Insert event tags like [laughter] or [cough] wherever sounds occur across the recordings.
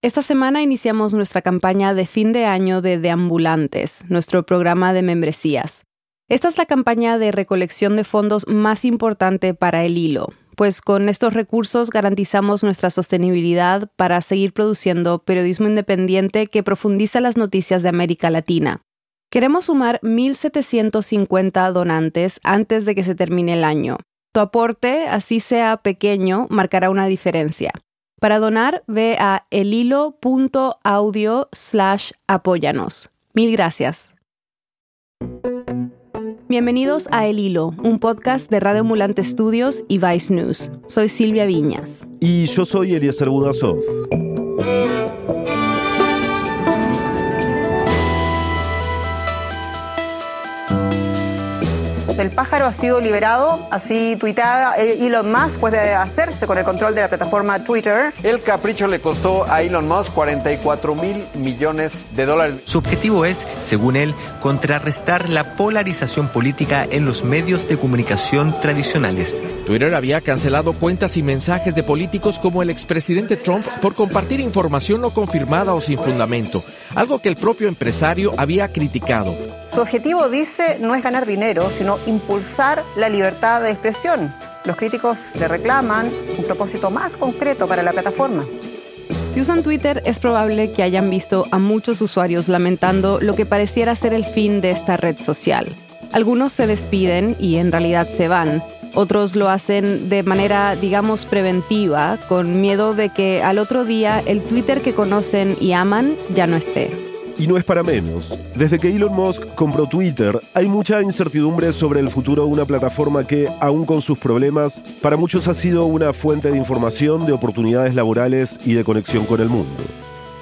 Esta semana iniciamos nuestra campaña de fin de año de Deambulantes, nuestro programa de membresías. Esta es la campaña de recolección de fondos más importante para el hilo, pues con estos recursos garantizamos nuestra sostenibilidad para seguir produciendo periodismo independiente que profundiza las noticias de América Latina. Queremos sumar 1.750 donantes antes de que se termine el año. Tu aporte, así sea pequeño, marcará una diferencia. Para donar, ve a elhilo.audio slash apóyanos. Mil gracias. Bienvenidos a El Hilo, un podcast de Radio Mulante Studios y Vice News. Soy Silvia Viñas. Y yo soy Eliezer Budasov. El pájaro ha sido liberado, así tuiteaba Elon Musk puede hacerse con el control de la plataforma Twitter. El capricho le costó a Elon Musk 44 mil millones de dólares. Su objetivo es, según él, contrarrestar la polarización política en los medios de comunicación tradicionales. Twitter había cancelado cuentas y mensajes de políticos como el expresidente Trump por compartir información no confirmada o sin fundamento, algo que el propio empresario había criticado. Su objetivo, dice, no es ganar dinero, sino impulsar la libertad de expresión. Los críticos le reclaman un propósito más concreto para la plataforma. Si usan Twitter, es probable que hayan visto a muchos usuarios lamentando lo que pareciera ser el fin de esta red social. Algunos se despiden y en realidad se van. Otros lo hacen de manera, digamos, preventiva, con miedo de que al otro día el Twitter que conocen y aman ya no esté. Y no es para menos. Desde que Elon Musk compró Twitter, hay mucha incertidumbre sobre el futuro de una plataforma que, aun con sus problemas, para muchos ha sido una fuente de información, de oportunidades laborales y de conexión con el mundo.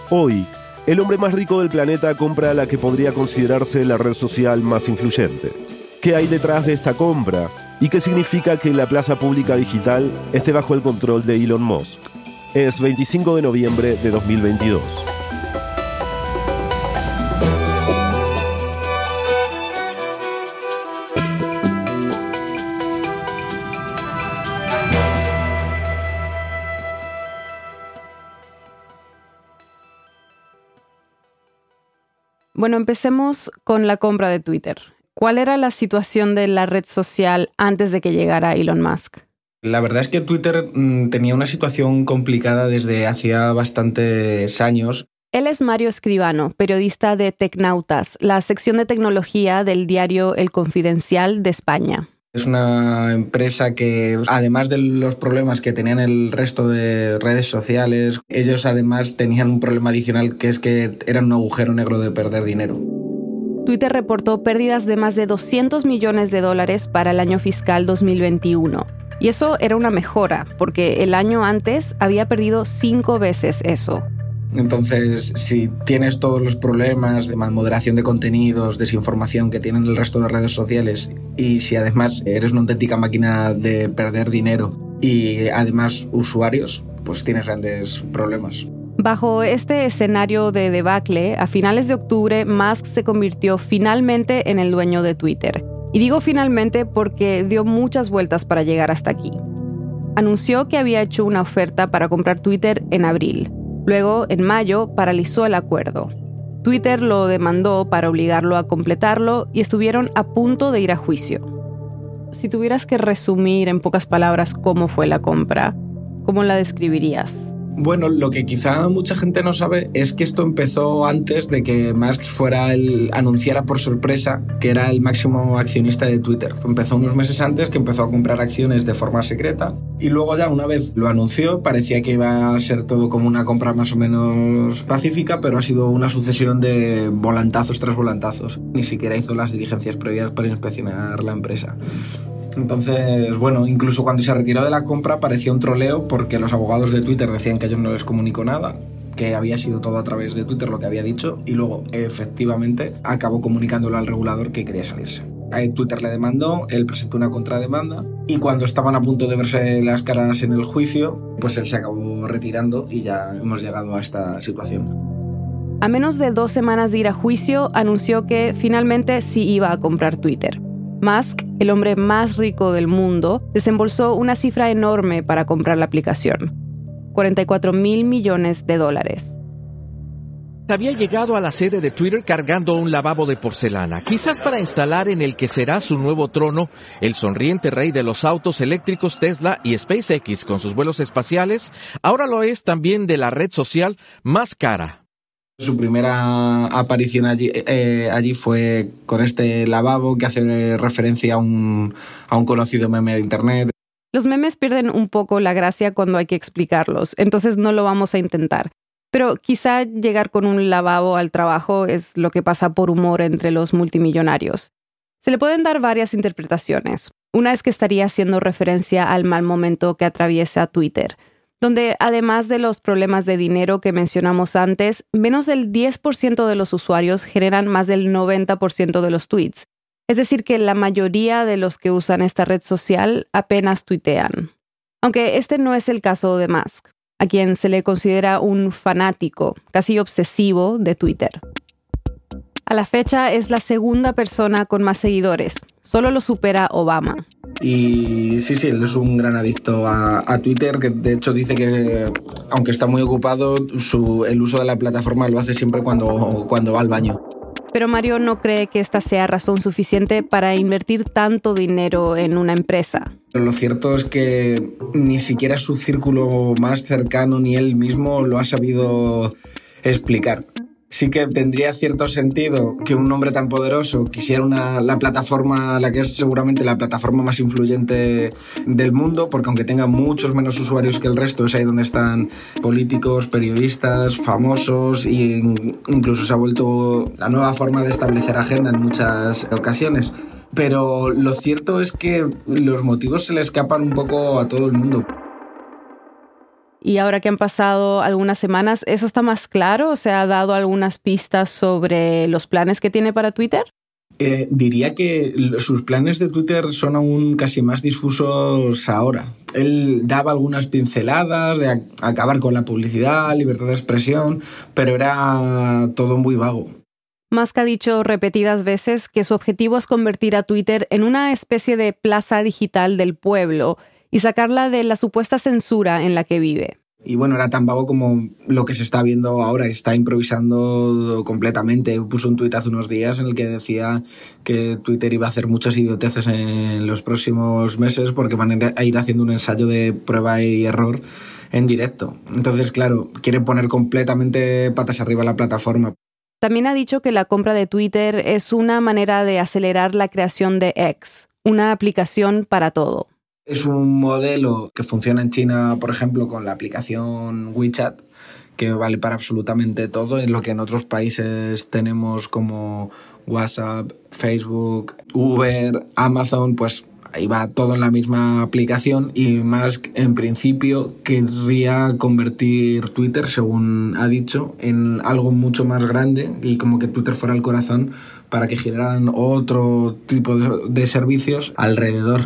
Hoy, el hombre más rico del planeta compra la que podría considerarse la red social más influyente. ¿Qué hay detrás de esta compra? ¿Y qué significa que la plaza pública digital esté bajo el control de Elon Musk? Es 25 de noviembre de 2022. Bueno, empecemos con la compra de Twitter. ¿Cuál era la situación de la red social antes de que llegara Elon Musk? La verdad es que Twitter mm, tenía una situación complicada desde hacía bastantes años. Él es Mario Escribano, periodista de Tecnautas, la sección de tecnología del diario El Confidencial de España. Es una empresa que, además de los problemas que tenían el resto de redes sociales, ellos además tenían un problema adicional que es que eran un agujero negro de perder dinero. Twitter reportó pérdidas de más de 200 millones de dólares para el año fiscal 2021. Y eso era una mejora, porque el año antes había perdido cinco veces eso. Entonces, si tienes todos los problemas de moderación de contenidos, desinformación que tienen el resto de redes sociales, y si además eres una auténtica máquina de perder dinero y además usuarios, pues tienes grandes problemas. Bajo este escenario de debacle, a finales de octubre, Musk se convirtió finalmente en el dueño de Twitter. Y digo finalmente porque dio muchas vueltas para llegar hasta aquí. Anunció que había hecho una oferta para comprar Twitter en abril. Luego, en mayo, paralizó el acuerdo. Twitter lo demandó para obligarlo a completarlo y estuvieron a punto de ir a juicio. Si tuvieras que resumir en pocas palabras cómo fue la compra, ¿cómo la describirías? Bueno, lo que quizá mucha gente no sabe es que esto empezó antes de que Musk fuera el anunciara por sorpresa que era el máximo accionista de Twitter. Empezó unos meses antes que empezó a comprar acciones de forma secreta y luego ya una vez lo anunció parecía que iba a ser todo como una compra más o menos pacífica, pero ha sido una sucesión de volantazos tras volantazos. Ni siquiera hizo las diligencias previas para inspeccionar la empresa. Entonces, bueno, incluso cuando se retiró de la compra parecía un troleo porque los abogados de Twitter decían que ellos no les comunicó nada, que había sido todo a través de Twitter lo que había dicho y luego efectivamente acabó comunicándolo al regulador que quería salirse. Twitter le demandó, él presentó una contrademanda y cuando estaban a punto de verse las caras en el juicio, pues él se acabó retirando y ya hemos llegado a esta situación. A menos de dos semanas de ir a juicio, anunció que finalmente sí iba a comprar Twitter. Musk, el hombre más rico del mundo, desembolsó una cifra enorme para comprar la aplicación. 44 mil millones de dólares. había llegado a la sede de Twitter cargando un lavabo de porcelana, quizás para instalar en el que será su nuevo trono el sonriente rey de los autos eléctricos Tesla y SpaceX con sus vuelos espaciales, ahora lo es también de la red social más cara. Su primera aparición allí, eh, allí fue con este lavabo que hace referencia a un, a un conocido meme de Internet. Los memes pierden un poco la gracia cuando hay que explicarlos, entonces no lo vamos a intentar. Pero quizá llegar con un lavabo al trabajo es lo que pasa por humor entre los multimillonarios. Se le pueden dar varias interpretaciones. Una es que estaría haciendo referencia al mal momento que atraviesa Twitter, donde además de los problemas de dinero que mencionamos antes, menos del 10% de los usuarios generan más del 90% de los tweets. Es decir, que la mayoría de los que usan esta red social apenas tuitean. Aunque este no es el caso de Musk a quien se le considera un fanático, casi obsesivo, de Twitter. A la fecha es la segunda persona con más seguidores, solo lo supera Obama. Y sí, sí, él es un gran adicto a, Twitter, que de hecho dice que aunque está muy ocupado, el uso de la plataforma lo hace siempre cuando, cuando va al baño pero Mario no cree que esta sea razón suficiente para invertir tanto dinero en una empresa. Lo cierto es que ni siquiera su círculo más cercano ni él mismo lo ha sabido explicar sí que tendría cierto sentido que un hombre tan poderoso quisiera una, la plataforma, la que es seguramente la plataforma más influyente del mundo, porque aunque tenga muchos menos usuarios que el resto, es ahí donde están políticos, periodistas, famosos e incluso se ha vuelto la nueva forma de establecer agenda en muchas ocasiones. Pero lo cierto es que los motivos se le escapan un poco a todo el mundo y ahora que han pasado algunas semanas, ¿eso está más claro? ¿Se ha dado algunas pistas sobre los planes que tiene para Twitter? Eh, diría que sus planes de Twitter son aún casi más difusos ahora. Él daba algunas pinceladas de acabar con la publicidad, libertad de expresión, pero era todo muy vago. Musk ha dicho repetidas veces que su objetivo es convertir a Twitter en una especie de plaza digital del pueblo y sacarla de la supuesta censura en la que vive. Y bueno, era tan vago como lo que se está viendo ahora, está improvisando completamente. Puso un tuit hace unos días en el que decía que Twitter iba a hacer muchas idioteces en los próximos meses porque van a ir haciendo un ensayo de prueba y error en directo. Entonces, claro, quiere poner completamente patas arriba la plataforma. También ha dicho que la compra de Twitter es una manera de acelerar la creación de X, una aplicación para todo. Es un modelo que funciona en China, por ejemplo, con la aplicación WeChat, que vale para absolutamente todo, en lo que en otros países tenemos como WhatsApp, Facebook, Uber, Amazon, pues ahí va todo en la misma aplicación y Musk en principio querría convertir Twitter, según ha dicho, en algo mucho más grande y como que Twitter fuera el corazón para que generaran otro tipo de, servicios alrededor.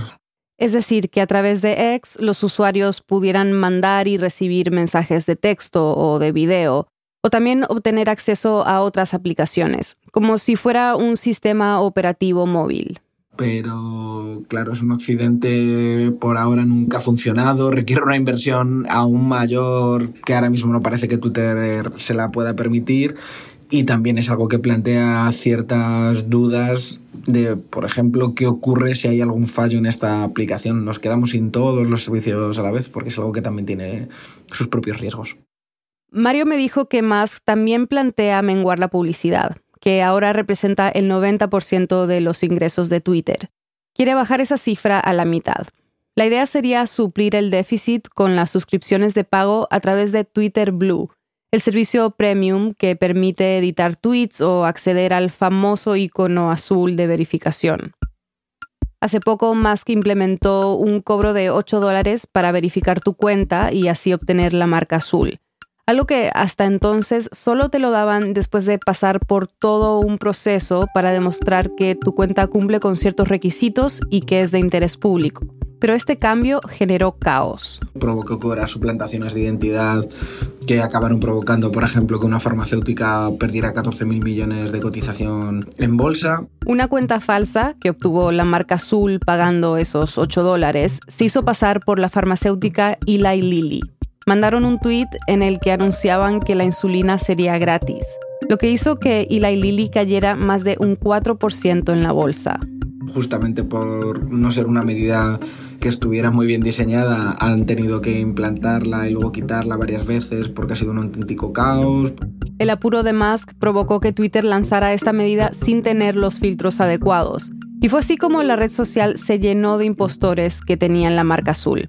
Es decir, que a través de X los usuarios pudieran mandar y recibir mensajes de texto o de video, o también obtener acceso a otras aplicaciones, como si fuera un sistema operativo móvil. Pero claro, es un accidente por ahora nunca ha funcionado, requiere una inversión aún mayor que ahora mismo no parece que Twitter se la pueda permitir y también es algo que plantea ciertas dudas de, por ejemplo, qué ocurre si hay algún fallo en esta aplicación. Nos quedamos sin todos los servicios a la vez porque es algo que también tiene sus propios riesgos. Mario me dijo que Musk también plantea menguar la publicidad, que ahora representa el 90% de los ingresos de Twitter. Quiere bajar esa cifra a la mitad. La idea sería suplir el déficit con las suscripciones de pago a través de Twitter Blue, el servicio premium que permite editar tweets o acceder al famoso icono azul de verificación. Hace poco Musk implementó un cobro de 8 dólares para verificar tu cuenta y así obtener la marca azul. Algo que hasta entonces solo te lo daban después de pasar por todo un proceso para demostrar que tu cuenta cumple con ciertos requisitos y que es de interés público pero este cambio generó caos. Provocó que suplantaciones de identidad que acabaron provocando, por ejemplo, que una farmacéutica perdiera 14.000 millones de cotización en bolsa. Una cuenta falsa que obtuvo la marca azul pagando esos 8 dólares se hizo pasar por la farmacéutica Eli Lilly. Mandaron un tweet en el que anunciaban que la insulina sería gratis. lo que hizo que Eli Lilly cayera más de un 4% en la bolsa. Justamente por no ser una medida que estuviera muy bien diseñada, han tenido que implantarla y luego quitarla varias veces porque ha sido un auténtico caos. El apuro de Musk provocó que Twitter lanzara esta medida sin tener los filtros adecuados. Y fue así como la red social se llenó de impostores que tenían la marca azul.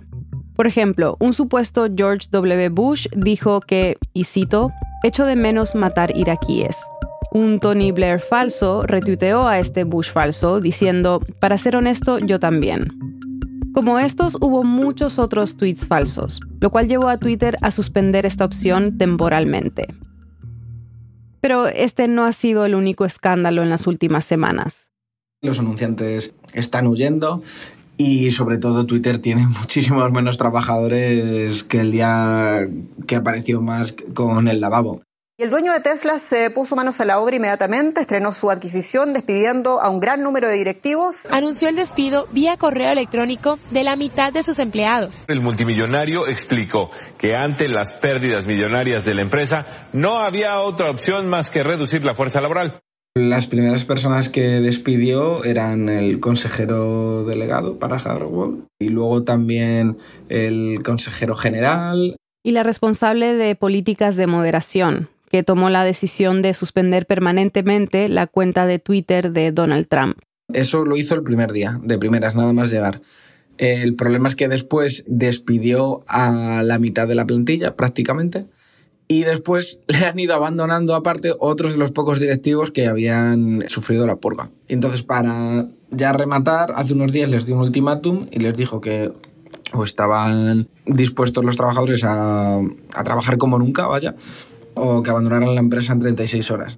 Por ejemplo, un supuesto George W. Bush dijo que, y cito, echo de menos matar iraquíes. Un Tony Blair falso retuiteó a este Bush falso diciendo, para ser honesto, yo también. Como estos, hubo muchos otros tweets falsos, lo cual llevó a Twitter a suspender esta opción temporalmente. Pero este no ha sido el único escándalo en las últimas semanas. Los anunciantes están huyendo y sobre todo Twitter tiene [laughs] muchísimos menos trabajadores que el día que apareció más con el lavabo. Y el dueño de Tesla se puso manos a la obra inmediatamente, estrenó su adquisición despidiendo a un gran número de directivos. Anunció el despido vía correo electrónico de la mitad de sus empleados. El multimillonario explicó que ante las pérdidas millonarias de la empresa no había otra opción más que reducir la fuerza laboral. Las primeras personas que despidió eran el consejero delegado para Hardwall y luego también el consejero general. Y la responsable de políticas de moderación, que tomó la decisión de suspender permanentemente la cuenta de Twitter de Donald Trump. Eso lo hizo el primer día, de primeras, nada más llegar. El problema es que después despidió a la mitad de la plantilla prácticamente y después le han ido abandonando aparte otros de los pocos directivos que habían sufrido la purga. Entonces, para ya rematar, hace unos días les dio un ultimátum y les dijo que o estaban dispuestos los trabajadores a, a trabajar como nunca, vaya, o que abandonaran la empresa en 36 horas.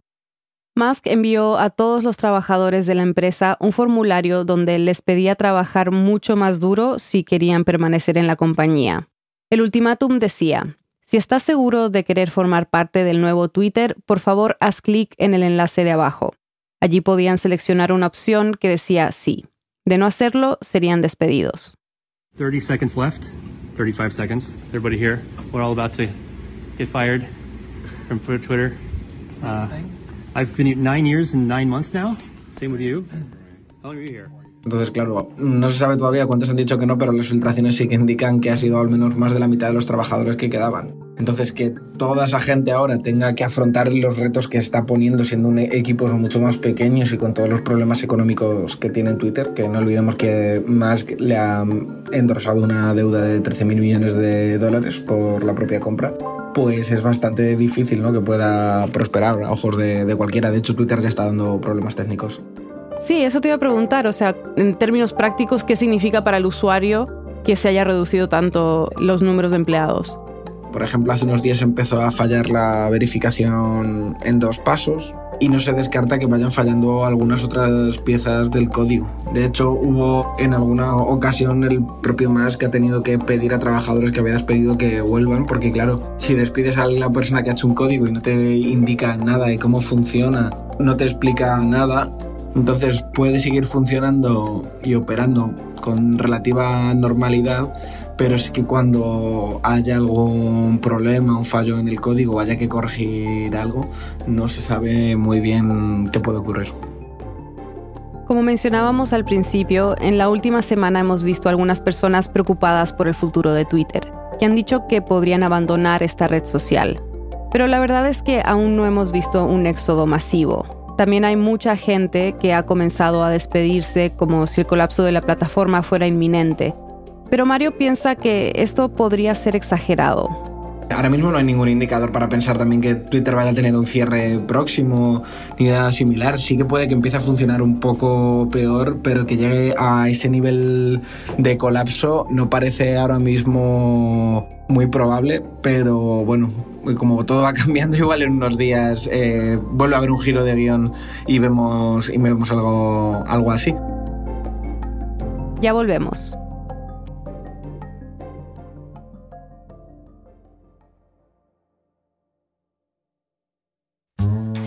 Musk envió a todos los trabajadores de la empresa un formulario donde les pedía trabajar mucho más duro si querían permanecer en la compañía. El ultimátum decía, si estás seguro de querer formar parte del nuevo Twitter, por favor haz clic en el enlace de abajo. Allí podían seleccionar una opción que decía sí. De no hacerlo, serían despedidos. 30 seconds left. 35 seconds. Everybody here? We're all about to get fired from Twitter. Uh, I've been here nine years and nine months now. Same with you. How long are you here? Entonces, claro, no se sabe todavía cuántos han dicho que no, pero las filtraciones sí que indican que ha sido al menos más de la mitad de los trabajadores que quedaban. Entonces, que toda esa gente ahora tenga que afrontar los retos que está poniendo siendo un equipo mucho más pequeños y con todos los problemas económicos que tiene Twitter, que no olvidemos que Musk le ha endorsado una deuda de 13 mil millones de dólares por la propia compra pues es bastante difícil ¿no? que pueda prosperar a ojos de, cualquiera. De hecho, Twitter ya está dando problemas técnicos. Sí, eso te iba a preguntar, o sea, en términos prácticos, ¿qué significa para el usuario que se haya reducido tanto los números de empleados? Por ejemplo, hace unos días empezó a fallar la verificación en dos pasos y no se descarta que vayan fallando algunas otras piezas del código. De hecho, hubo en alguna ocasión el propio Musk que ha tenido que pedir a trabajadores que había despedido que vuelvan, porque claro, si despides a la persona que ha hecho un código y no te indica nada de cómo funciona, no te explica nada, entonces puede seguir funcionando y operando con relativa normalidad, pero es que cuando haya algún problema, un fallo en el código haya que corregir algo, no se sabe muy bien qué puede ocurrir. Como mencionábamos al principio, en la última semana hemos visto algunas personas preocupadas por el futuro de Twitter, que han dicho que podrían abandonar esta red social. Pero la verdad es que aún no hemos visto un éxodo masivo. También hay mucha gente que ha comenzado a despedirse como si el colapso de la plataforma fuera inminente. Pero Mario piensa que esto podría ser exagerado. Ahora mismo no hay ningún indicador para pensar también que Twitter vaya a tener un cierre próximo ni nada similar. Sí que puede que empiece a funcionar un poco peor, pero que llegue a ese nivel de colapso no parece ahora mismo muy probable, pero bueno, como todo va [laughs] cambiando, igual en unos días eh, vuelve a haber un giro de guion y vemos, y vemos algo, algo así. Ya volvemos.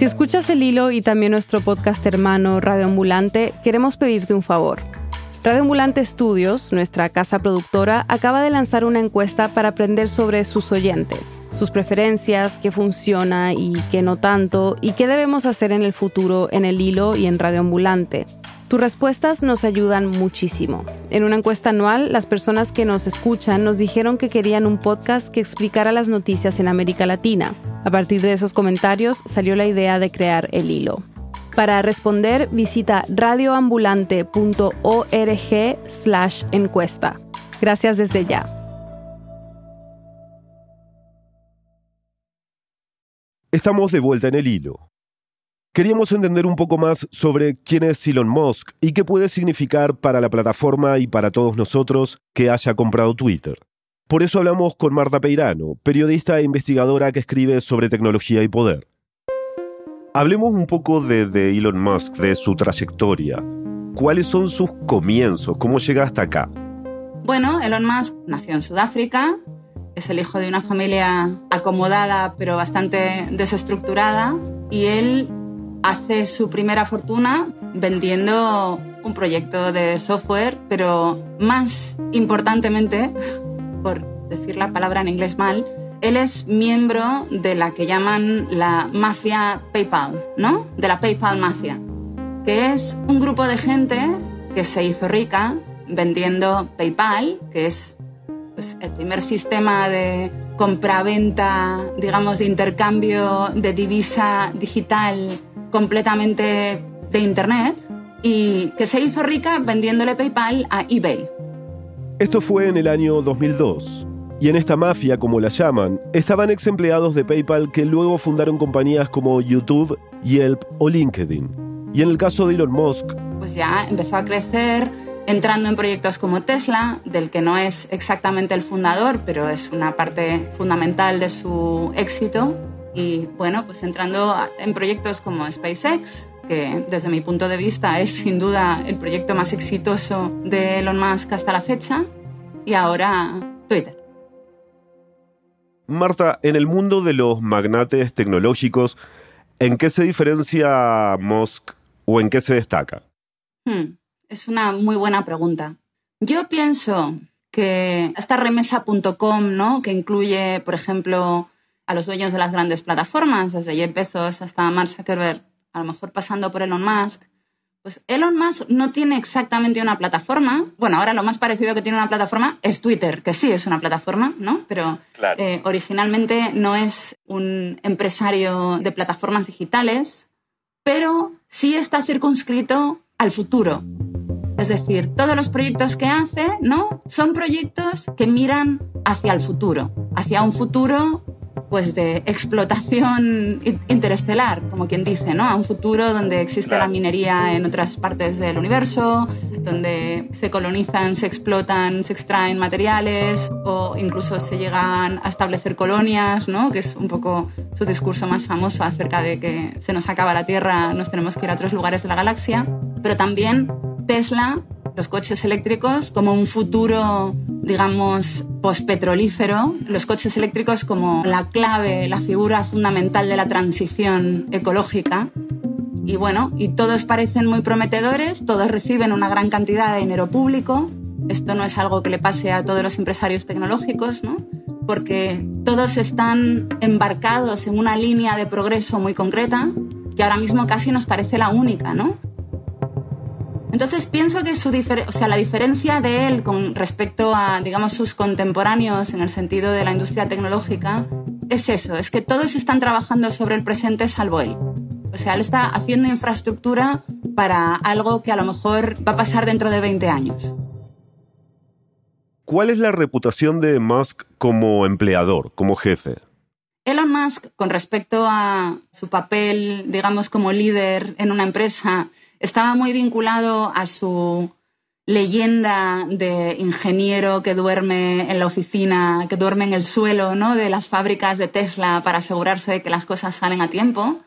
Escuchas el hilo y también nuestro podcast hermano Radio Ambulante, queremos pedirte un favor. Radio Ambulante Studios, nuestra casa productora, acaba de lanzar una encuesta para aprender sobre sus oyentes, sus preferencias, qué funciona y qué no tanto, y qué debemos hacer en el futuro en el hilo y en Radio Ambulante. Tus respuestas nos ayudan muchísimo. En una encuesta anual, las personas que nos escuchan nos dijeron que querían un podcast que explicara las noticias en América Latina. A partir de esos comentarios salió la idea de crear el hilo. Para responder, visita radioambulante.org slash encuesta. Gracias desde ya. Estamos de vuelta en el hilo. Queríamos entender un poco más sobre quién es Elon Musk y qué puede significar para la plataforma y para todos nosotros que haya comprado Twitter. Por eso hablamos con Marta Peirano, periodista e investigadora que escribe sobre tecnología y poder. Hablemos un poco de, Elon Musk, de su trayectoria. ¿Cuáles son sus comienzos? ¿Cómo llega hasta acá? Bueno, Elon Musk nació en Sudáfrica, es el hijo de una familia acomodada pero bastante desestructurada y él hace su primera fortuna vendiendo un proyecto de software, pero más importantemente, por decir la palabra en inglés mal, él es miembro de la que llaman la mafia PayPal, ¿no? De la PayPal mafia, que es un grupo de gente que se hizo rica vendiendo PayPal, que es pues, el primer sistema de compra-venta, digamos, de intercambio de divisa digital completamente de Internet y que se hizo rica vendiéndole PayPal a eBay. Esto fue en el año 2002. Y en esta mafia, como la llaman, estaban ex empleados de PayPal que luego fundaron compañías como YouTube, Yelp o LinkedIn. Y en el caso de Elon Musk, pues ya empezó a crecer entrando en proyectos como Tesla, del que no es exactamente el fundador, pero es una parte fundamental de su éxito. Y bueno, pues entrando en proyectos como SpaceX, que desde mi punto de vista es sin duda el proyecto más exitoso de Elon Musk hasta la fecha, y ahora Twitter. Marta, en el mundo de los magnates tecnológicos, ¿en qué se diferencia Musk o en qué se destaca? Hmm, es una muy buena pregunta. Yo pienso que esta remesa.com, ¿no? que incluye, por ejemplo, a los dueños de las grandes plataformas, desde Jeff Bezos hasta Mark Zuckerberg, a lo mejor pasando por Elon Musk, pues Elon Musk no tiene exactamente una plataforma. Bueno, ahora lo más parecido que tiene una plataforma es Twitter, que sí es una plataforma, ¿no? Pero eh, originalmente no es un empresario de plataformas digitales, pero sí está circunscrito al futuro. Es decir, todos los proyectos que hace, ¿no? Son proyectos que miran hacia el futuro, hacia un futuro pues de explotación interestelar, como quien dice, ¿no? A un futuro donde existe la minería en otras partes del universo, donde se colonizan, se explotan, se extraen materiales o incluso se llegan a establecer colonias, ¿no? Que es un poco su discurso más famoso acerca de que se nos acaba la Tierra, nos tenemos que ir a otros lugares de la galaxia, pero también Tesla los coches eléctricos como un futuro, digamos, pospetrolífero, los coches eléctricos como la clave, la figura fundamental de la transición ecológica. Y bueno, y todos parecen muy prometedores, todos reciben una gran cantidad de dinero público. Esto no es algo que le pase a todos los empresarios tecnológicos, ¿no? Porque todos están embarcados en una línea de progreso muy concreta que ahora mismo casi nos parece la única, ¿no? Entonces pienso que su o sea, la diferencia de él con respecto a, digamos, sus contemporáneos en el sentido de la industria tecnológica es eso, es que todos están trabajando sobre el presente salvo él. O sea, él está haciendo infraestructura para algo que a lo mejor va a pasar dentro de 20 años. ¿Cuál es la reputación de Musk como empleador, como jefe? Elon Musk, con respecto a su papel, digamos, como líder en una empresa, estaba muy vinculado a su leyenda de ingeniero que duerme en la oficina, que duerme en el suelo ¿no? de las fábricas de Tesla para asegurarse de que las cosas salen a tiempo.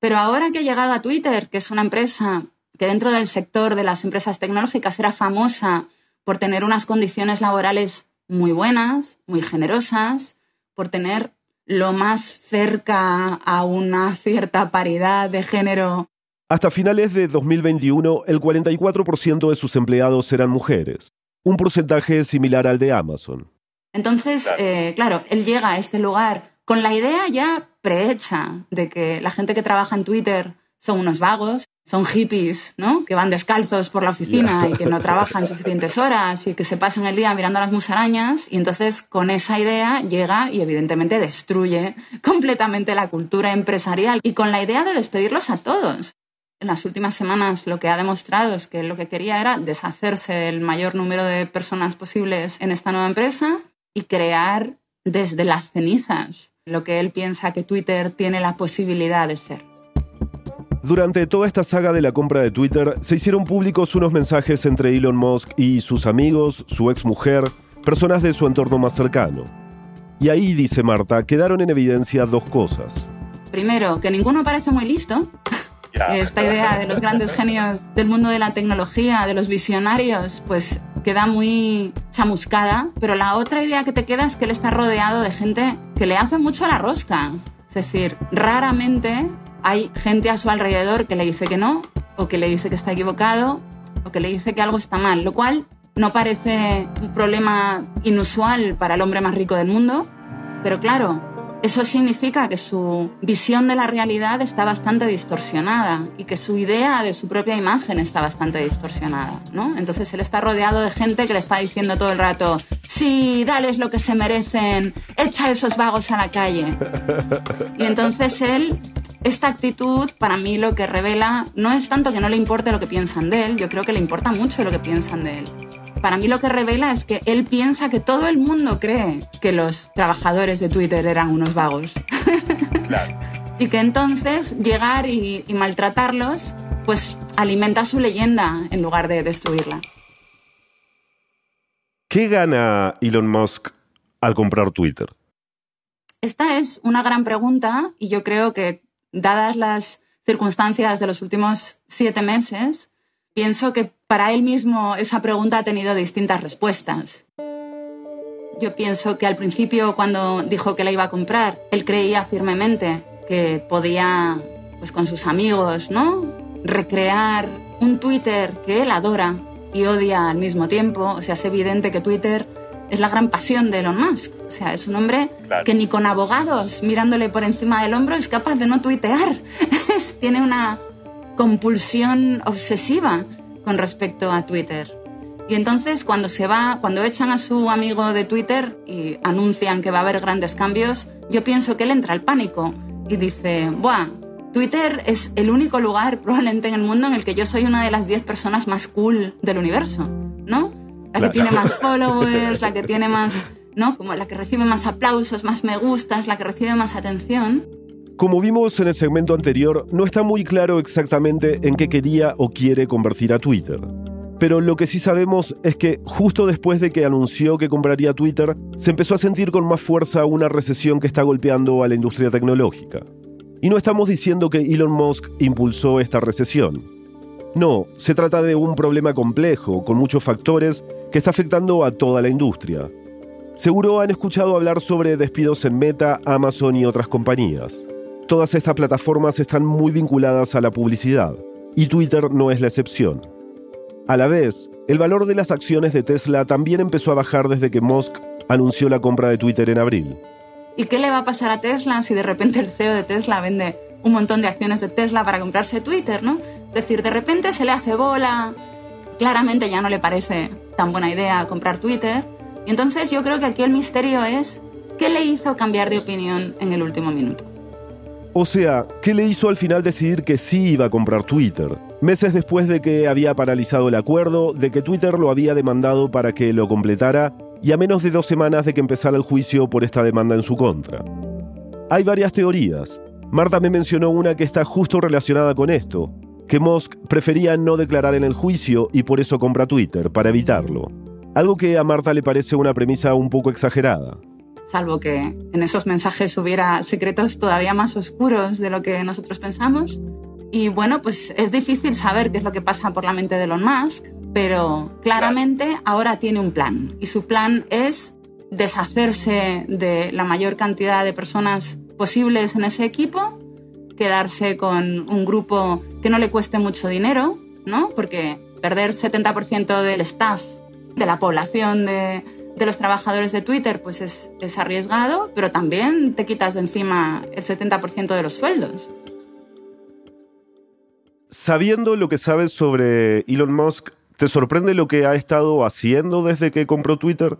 Pero ahora que ha llegado a Twitter, que es una empresa que dentro del sector de las empresas tecnológicas era famosa por tener unas condiciones laborales muy buenas, muy generosas, por tener lo más cerca a una cierta paridad de género Hasta finales de 2021, el 44% de sus empleados eran mujeres, un porcentaje similar al de Amazon. Entonces, eh, claro, él llega a este lugar con la idea ya prehecha de que la gente que trabaja en Twitter son unos vagos, son hippies, ¿no? Que van descalzos por la oficina y que no trabajan suficientes horas y que se pasan el día mirando a las musarañas. Y entonces con esa idea llega y evidentemente destruye completamente la cultura empresarial y con la idea de despedirlos a todos. En las últimas semanas lo que ha demostrado es que lo que quería era deshacerse del mayor número de personas posibles en esta nueva empresa y crear desde las cenizas lo que él piensa que Twitter tiene la posibilidad de ser. Durante toda esta saga de la compra de Twitter, se hicieron públicos unos mensajes entre Elon Musk y sus amigos, su exmujer, personas de su entorno más cercano. Y ahí, dice Marta, quedaron en evidencia dos cosas. Primero, que ninguno parece muy listo. Esta idea de los grandes genios del mundo de la tecnología, de los visionarios, pues queda muy chamuscada. Pero la otra idea que te queda es que él está rodeado de gente que le hace mucho a la rosca. Es decir, raramente hay gente a su alrededor que le dice que no, o que le dice que está equivocado, o que le dice que algo está mal, lo cual no parece un problema inusual para el hombre más rico del mundo, pero claro, eso significa que su visión de la realidad está bastante distorsionada y que su idea de su propia imagen está bastante distorsionada, ¿no? Entonces él está rodeado de gente que le está diciendo todo el rato, sí, dales lo que se merecen, echa a esos vagos a la calle. Y entonces él esta actitud para mí lo que revela no es tanto que no le importe lo que piensan de él, yo creo que le importa mucho lo que piensan de él. Para mí lo que revela es que él piensa que todo el mundo cree que los trabajadores de Twitter eran unos vagos. [laughs] y que entonces llegar y, y maltratarlos pues alimenta su leyenda en lugar de destruirla. ¿Qué gana Elon Musk al comprar Twitter? Esta es una gran pregunta y yo creo que dadas las circunstancias de los últimos siete meses, pienso que para él mismo esa pregunta ha tenido distintas respuestas. Yo pienso que al principio, cuando dijo que la iba a comprar, él creía firmemente que podía, pues con sus amigos, ¿no? Recrear un Twitter que él adora y odia al mismo tiempo. O sea, es evidente que Twitter es la gran pasión de Elon Musk. O sea, es un hombre que ni con abogados mirándole por encima del hombro es capaz de no tuitear. [laughs] Tiene una compulsión obsesiva con respecto a Twitter. Y entonces cuando se va, cuando echan a su amigo de Twitter y anuncian que va a haber grandes cambios, yo pienso que él entra al pánico y dice, "Buah, Twitter es el único lugar [laughs] probablemente en el mundo en el que yo soy una de las 10 personas más cool del universo, ¿no? La que tiene más [laughs] followers, la que tiene más, ¿no? Como la que recibe más aplausos, más me gustas, la que recibe más atención. Como vimos en el segmento anterior, no está muy claro exactamente en qué quería o quiere convertir a Twitter. Pero lo que sí sabemos es que justo después de que anunció que compraría Twitter, se empezó a sentir con más fuerza una recesión que está golpeando a la industria tecnológica. Y no estamos diciendo que Elon Musk impulsó esta recesión. No, se trata de un problema complejo, con muchos factores, que está afectando a toda la industria. Seguro han escuchado hablar sobre despidos en Meta, Amazon y otras compañías. Todas estas plataformas están muy vinculadas a la publicidad, y Twitter no es la excepción. A la vez, el valor de las acciones de Tesla también empezó a bajar desde que Musk anunció la compra de Twitter en abril. ¿Y qué le va a pasar a Tesla si de repente el CEO de Tesla vende un montón de acciones de Tesla para comprarse Twitter, ¿no? Es decir, de repente se le hace bola, claramente ya no le parece tan buena idea comprar Twitter. Y entonces yo creo que aquí el misterio es qué le hizo cambiar de opinión en el último minuto. O sea, ¿qué le hizo al final decidir que sí iba a comprar Twitter? Meses después de que había paralizado el acuerdo, de que Twitter lo había demandado para que lo completara y a menos de dos semanas de que empezara el juicio por esta demanda en su contra. Hay varias teorías. Marta me mencionó una que está justo relacionada con esto, que Musk prefería no declarar en el juicio y por eso compra Twitter, para evitarlo. Algo que a Marta le parece una premisa un poco exagerada. Salvo que en esos mensajes hubiera secretos todavía más oscuros de lo que nosotros pensamos. Y bueno, pues es difícil saber qué es lo que pasa por la mente de Elon Musk, pero claramente ahora tiene un plan. Y su plan es deshacerse de la mayor cantidad de personas posibles en ese equipo quedarse con un grupo que no le cueste mucho dinero, ¿no? Porque perder 70% del staff, de la población de, de los trabajadores de Twitter, pues es, es arriesgado, pero también te quitas de encima el 70% de los sueldos. Sabiendo lo que sabes sobre Elon Musk, ¿te sorprende lo que ha estado haciendo desde que compró Twitter?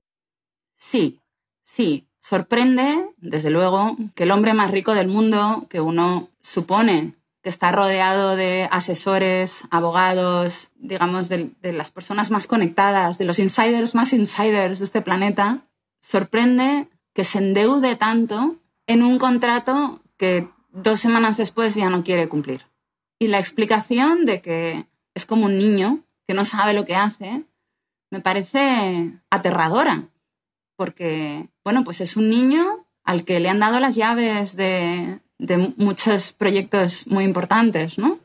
Sí, sí. Sorprende, desde luego, que el hombre más rico del mundo, que uno supone está rodeado de asesores, abogados, digamos, de, de, las personas más conectadas, de los insiders más insiders de este planeta, sorprende que se endeude tanto en un contrato que dos semanas después ya no quiere cumplir. Y la explicación de que es como un niño que no sabe lo que hace me parece aterradora, porque, bueno, pues es un niño al que le han dado las llaves de, de muchos proyectos muy importantes, ¿no?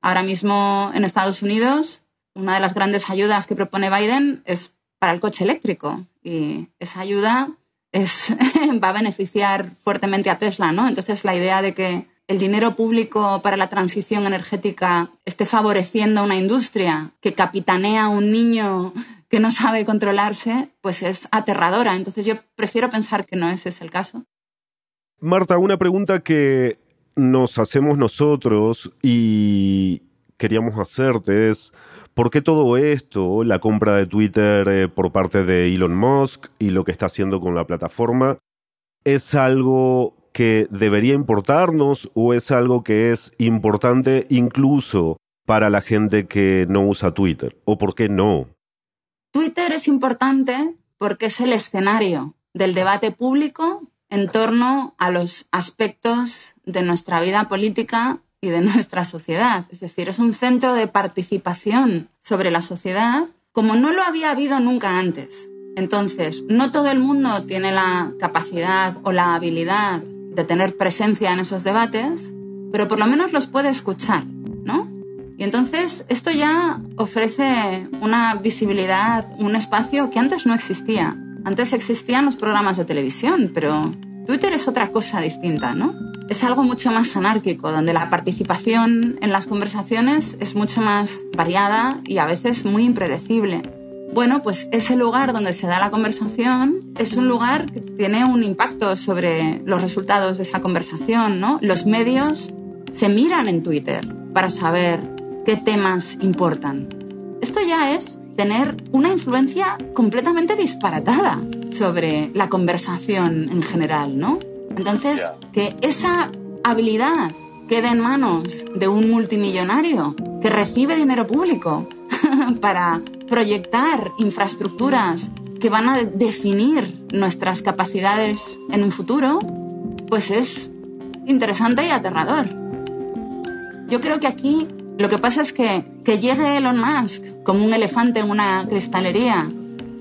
Ahora mismo en Estados Unidos, una de las grandes ayudas que propone Biden es para el coche eléctrico y esa ayuda es, [laughs] va a beneficiar fuertemente a Tesla, ¿no? Entonces la idea de que el dinero público para la transición energética esté favoreciendo a una industria que capitanea a un niño que no sabe controlarse, pues es aterradora. Entonces yo prefiero pensar que no ese es el caso. Marta, una pregunta que nos hacemos nosotros y queríamos hacerte es, ¿por qué todo esto, la compra de Twitter eh, por parte de Elon Musk y lo que está haciendo con la plataforma, es algo que debería importarnos o es algo que es importante incluso para la gente que no usa Twitter? ¿O por qué no? Twitter es importante porque es el escenario del debate público en torno a los aspectos de nuestra vida política y de nuestra sociedad. Es decir, es un centro de participación sobre la sociedad como no lo había habido nunca antes. Entonces, no todo el mundo tiene la capacidad o la habilidad de tener presencia en esos debates, pero por lo menos los puede escuchar, ¿no? Y entonces esto ya ofrece una visibilidad, un espacio que antes no existía. Antes existían los programas de televisión, pero Twitter es otra cosa distinta, ¿no? Es algo mucho más anárquico, donde la participación en las conversaciones es mucho más variada y a veces muy impredecible. Bueno, pues ese lugar donde se da la conversación es un lugar que tiene un impacto sobre los resultados de esa conversación, ¿no? Los medios se miran en Twitter para saber qué temas importan. Esto ya es tener una influencia completamente disparatada sobre la conversación en general, ¿no? Entonces, que esa habilidad quede en manos de un multimillonario que recibe dinero público [laughs] para proyectar infraestructuras que van a definir nuestras capacidades en un futuro, pues es interesante y aterrador. Yo creo que aquí lo que pasa es que que llegue Elon Musk como un elefante en una cristalería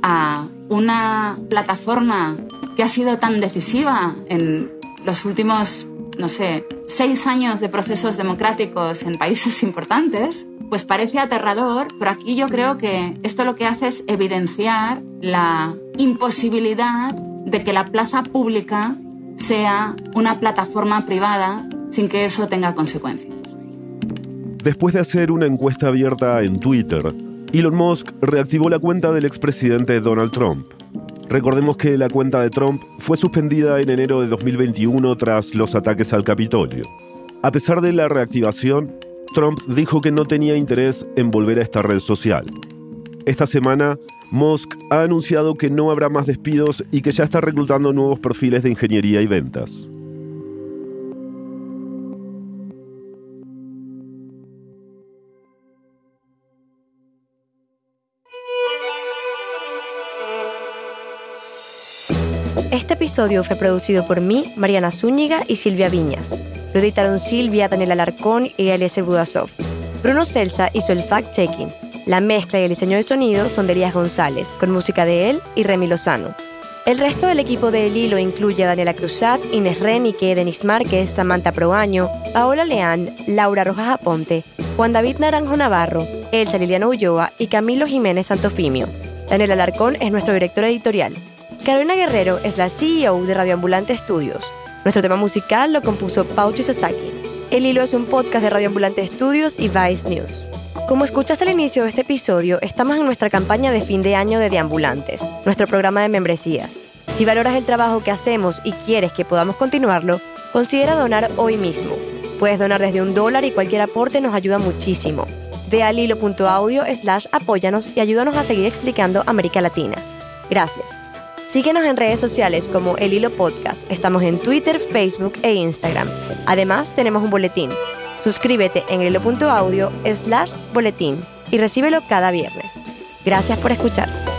a una plataforma que ha sido tan decisiva en los últimos, no sé, seis años de procesos democráticos en países [laughs] importantes, pues parece aterrador, pero aquí yo creo que esto lo que hace es evidenciar la imposibilidad de que la plaza pública sea una plataforma privada sin que eso tenga consecuencias. Después de hacer una encuesta abierta en Twitter, Elon Musk reactivó la cuenta del expresidente Donald Trump. Recordemos que la cuenta de Trump fue suspendida en enero de 2021 tras los ataques al Capitolio. A pesar de la reactivación, Trump dijo que no tenía interés en volver a esta red social. Esta semana, Musk ha anunciado que no habrá más despidos y que ya está reclutando nuevos perfiles de ingeniería y ventas. Episodio fue producido por mí, Mariana Zúñiga y Silvia Viñas. Lo editaron Silvia, Daniel Alarcón y Alice Budasov. Bruno Celsa hizo el fact-checking. La mezcla y el diseño de sonido son de Elías González, con música de él y Remy Lozano. El resto del equipo de El Hilo incluye a Daniela Cruzat, Inés Renique, Denis Márquez, Samantha Proaño, Paola Leán, Laura Rojas Aponte, Juan David Naranjo Navarro, Elsa Liliana Ulloa y Camilo Jiménez Santofimio. Daniel Alarcón es nuestro director editorial. Carolina Guerrero es la CEO de Radioambulante Estudios. Nuestro tema musical lo compuso Pauchi Sasaki. El Hilo es un podcast de Radio Ambulante Estudios y Vice News. Como escuchaste al inicio de este episodio, estamos en nuestra campaña de fin de año de Deambulantes, nuestro programa de membresías. Si valoras el trabajo que hacemos y quieres que podamos continuarlo, considera donar hoy mismo. Puedes donar desde un dólar y cualquier aporte nos ayuda muchísimo. Ve al hilo.audio slash apóyanos y ayúdanos a seguir explicando América Latina. Gracias. Síguenos en redes sociales como El Hilo Podcast. Estamos en Twitter, Facebook e Instagram. Además, tenemos un boletín. Suscríbete en hilo.audio slash boletín y recíbelo cada viernes. Gracias por escuchar.